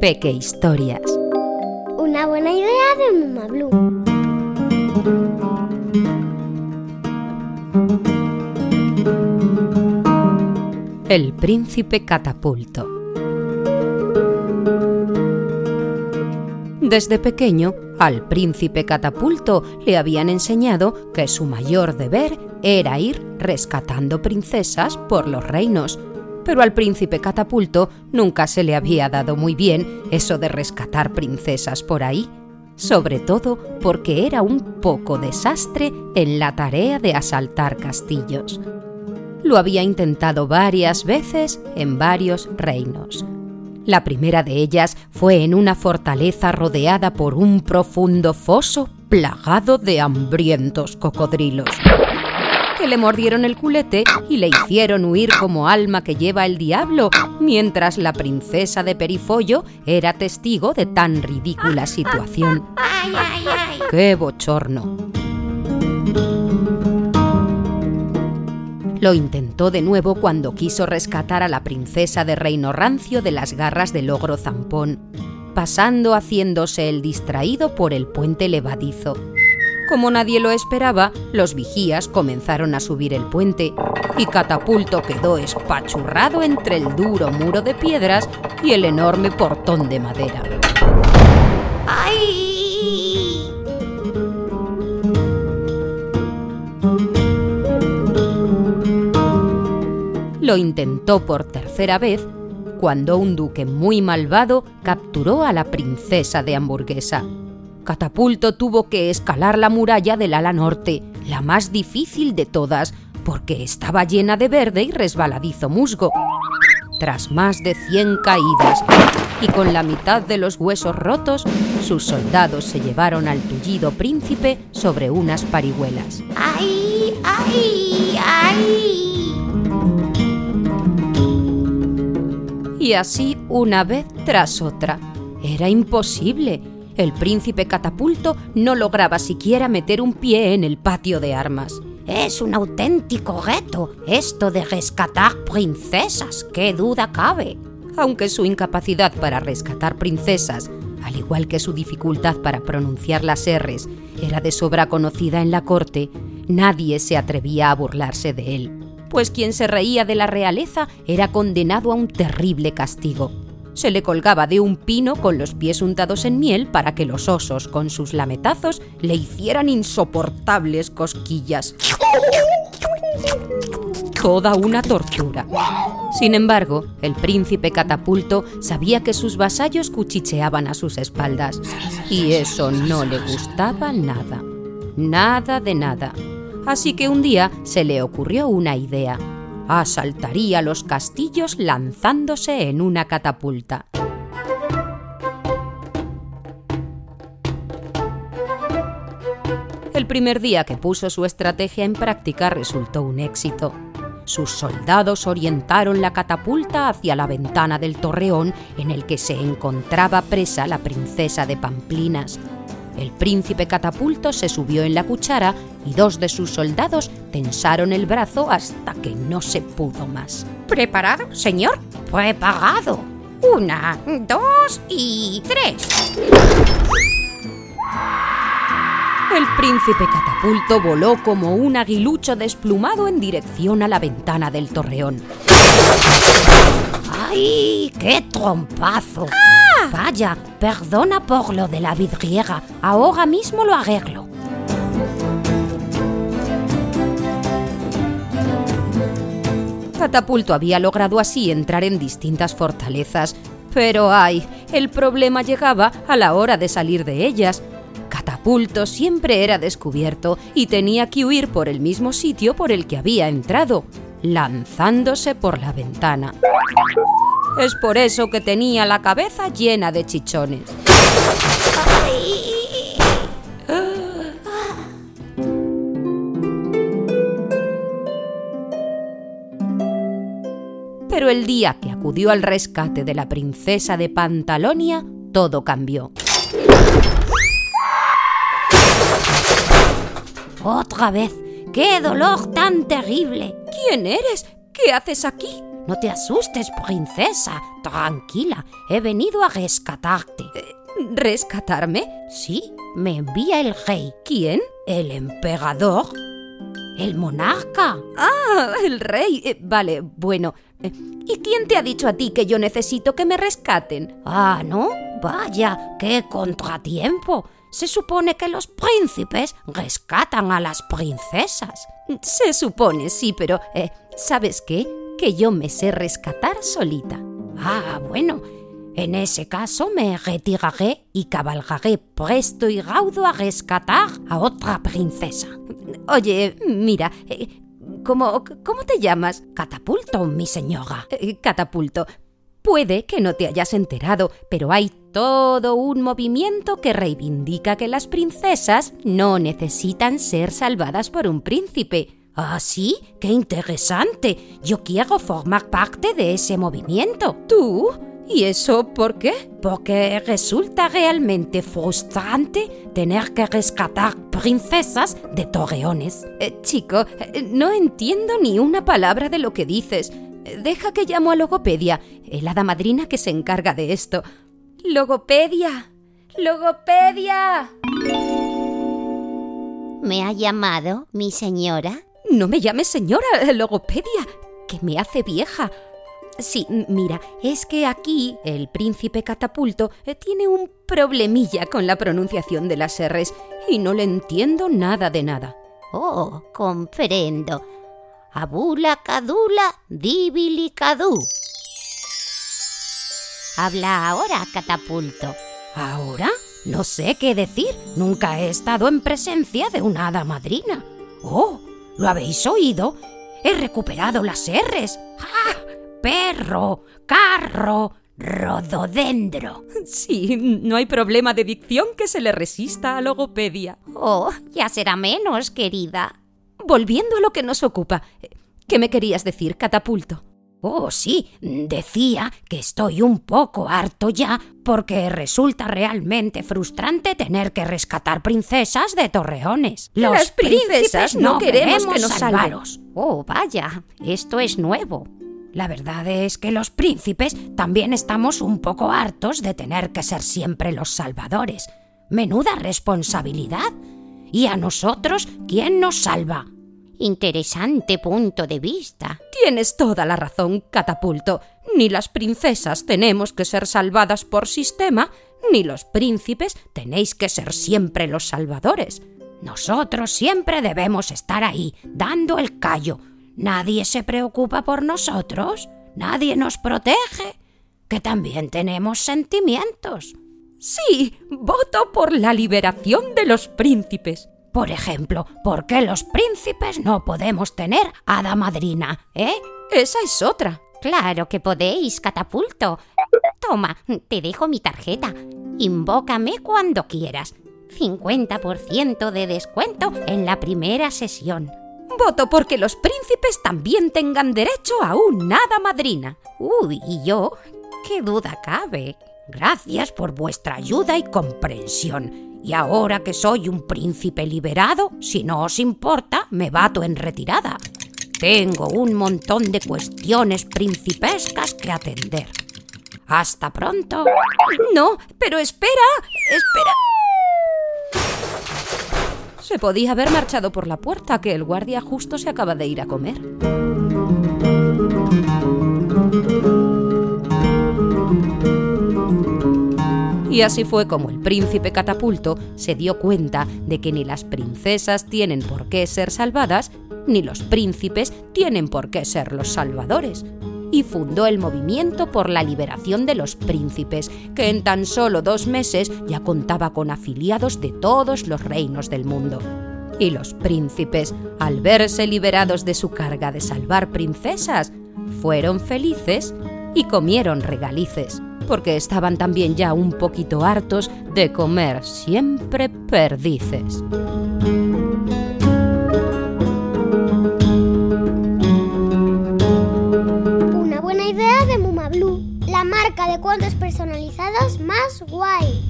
Peque Historias. Una buena idea de Mama Blue. El príncipe catapulto. Desde pequeño, al príncipe catapulto le habían enseñado que su mayor deber era ir rescatando princesas por los reinos. Pero al príncipe catapulto nunca se le había dado muy bien eso de rescatar princesas por ahí, sobre todo porque era un poco desastre en la tarea de asaltar castillos. Lo había intentado varias veces en varios reinos. La primera de ellas fue en una fortaleza rodeada por un profundo foso plagado de hambrientos cocodrilos que le mordieron el culete y le hicieron huir como alma que lleva el diablo, mientras la princesa de Perifollo era testigo de tan ridícula situación. ¡Qué bochorno! Lo intentó de nuevo cuando quiso rescatar a la princesa de Reino Rancio de las garras del ogro zampón, pasando haciéndose el distraído por el puente levadizo. Como nadie lo esperaba, los vigías comenzaron a subir el puente y Catapulto quedó espachurrado entre el duro muro de piedras y el enorme portón de madera. ¡Ay! Lo intentó por tercera vez cuando un duque muy malvado capturó a la princesa de hamburguesa. Catapulto tuvo que escalar la muralla del ala norte, la más difícil de todas, porque estaba llena de verde y resbaladizo musgo. Tras más de 100 caídas y con la mitad de los huesos rotos, sus soldados se llevaron al tullido príncipe sobre unas parihuelas. ¡Ay! ¡Ay! ¡Ay! Y así una vez tras otra. Era imposible el príncipe catapulto no lograba siquiera meter un pie en el patio de armas. Es un auténtico reto esto de rescatar princesas, qué duda cabe. Aunque su incapacidad para rescatar princesas, al igual que su dificultad para pronunciar las R's, era de sobra conocida en la corte, nadie se atrevía a burlarse de él, pues quien se reía de la realeza era condenado a un terrible castigo se le colgaba de un pino con los pies untados en miel para que los osos con sus lametazos le hicieran insoportables cosquillas. Toda una tortura. Sin embargo, el príncipe catapulto sabía que sus vasallos cuchicheaban a sus espaldas, y eso no le gustaba nada. Nada de nada. Así que un día se le ocurrió una idea asaltaría los castillos lanzándose en una catapulta. El primer día que puso su estrategia en práctica resultó un éxito. Sus soldados orientaron la catapulta hacia la ventana del torreón en el que se encontraba presa la princesa de Pamplinas, el príncipe catapulto se subió en la cuchara y dos de sus soldados tensaron el brazo hasta que no se pudo más. ¿Preparado, señor? Preparado. Una, dos y tres. El príncipe catapulto voló como un aguilucho desplumado en dirección a la ventana del torreón. ¡Ay, qué trompazo! Vaya, perdona por lo de la vidriera. Ahora mismo lo arreglo. Catapulto había logrado así entrar en distintas fortalezas, pero ay, el problema llegaba a la hora de salir de ellas. Catapulto siempre era descubierto y tenía que huir por el mismo sitio por el que había entrado, lanzándose por la ventana. Es por eso que tenía la cabeza llena de chichones. Pero el día que acudió al rescate de la princesa de Pantalonia, todo cambió. Otra vez. ¡Qué dolor tan terrible! ¿Quién eres? ¿Qué haces aquí? No te asustes, princesa. Tranquila, he venido a rescatarte. ¿Rescatarme? Sí, me envía el rey. ¿Quién? El emperador. El monarca. Ah, el rey. Eh, vale, bueno. Eh, ¿Y quién te ha dicho a ti que yo necesito que me rescaten? Ah, ¿no? Vaya, qué contratiempo. Se supone que los príncipes rescatan a las princesas. Se supone, sí, pero eh, ¿sabes qué? Que yo me sé rescatar solita. Ah, bueno. En ese caso me retiraré y cabalgaré presto y raudo a rescatar a otra princesa. Oye, mira, eh, ¿cómo, ¿cómo te llamas? Catapulto, mi señora. Eh, catapulto. Puede que no te hayas enterado, pero hay todo un movimiento que reivindica que las princesas no necesitan ser salvadas por un príncipe. ¿Ah, sí? ¡Qué interesante! Yo quiero formar parte de ese movimiento. ¿Tú? ¿Y eso por qué? Porque resulta realmente frustrante tener que rescatar princesas de torreones. Eh, chico, eh, no entiendo ni una palabra de lo que dices. Deja que llamo a Logopedia, el hada madrina que se encarga de esto. Logopedia. Logopedia. ¿Me ha llamado, mi señora? No me llames señora, Logopedia, que me hace vieja. Sí, mira, es que aquí el príncipe catapulto eh, tiene un problemilla con la pronunciación de las R's y no le entiendo nada de nada. Oh, comprendo. Abula cadula dibilicadú. Habla ahora, catapulto. ¿Ahora? No sé qué decir. Nunca he estado en presencia de una hada madrina. Oh, ¿lo habéis oído? He recuperado las R's. ¡Ah! perro, carro, rododendro. Sí, no hay problema de dicción que se le resista a logopedia. Oh, ya será menos, querida. Volviendo a lo que nos ocupa, ¿qué me querías decir, catapulto? Oh, sí, decía que estoy un poco harto ya porque resulta realmente frustrante tener que rescatar princesas de torreones. Los Las princesas no queremos que nos salvaros. Oh, vaya, esto es nuevo. La verdad es que los príncipes también estamos un poco hartos de tener que ser siempre los salvadores. Menuda responsabilidad. ¿Y a nosotros quién nos salva? Interesante punto de vista. Tienes toda la razón, catapulto. Ni las princesas tenemos que ser salvadas por sistema, ni los príncipes tenéis que ser siempre los salvadores. Nosotros siempre debemos estar ahí, dando el callo, Nadie se preocupa por nosotros, nadie nos protege, que también tenemos sentimientos. Sí, voto por la liberación de los príncipes. Por ejemplo, ¿por qué los príncipes no podemos tener hada madrina, eh? Esa es otra. Claro que podéis, catapulto. Toma, te dejo mi tarjeta. Invócame cuando quieras. 50% de descuento en la primera sesión. Voto porque los príncipes también tengan derecho a un hada madrina. Uy, ¿y yo? ¿Qué duda cabe? Gracias por vuestra ayuda y comprensión. Y ahora que soy un príncipe liberado, si no os importa, me bato en retirada. Tengo un montón de cuestiones principescas que atender. Hasta pronto. No, pero espera, espera. Se podía haber marchado por la puerta, que el guardia justo se acaba de ir a comer. Y así fue como el príncipe catapulto se dio cuenta de que ni las princesas tienen por qué ser salvadas, ni los príncipes tienen por qué ser los salvadores y fundó el movimiento por la liberación de los príncipes, que en tan solo dos meses ya contaba con afiliados de todos los reinos del mundo. Y los príncipes, al verse liberados de su carga de salvar princesas, fueron felices y comieron regalices, porque estaban también ya un poquito hartos de comer siempre perdices. de cuentos personalizados más guay.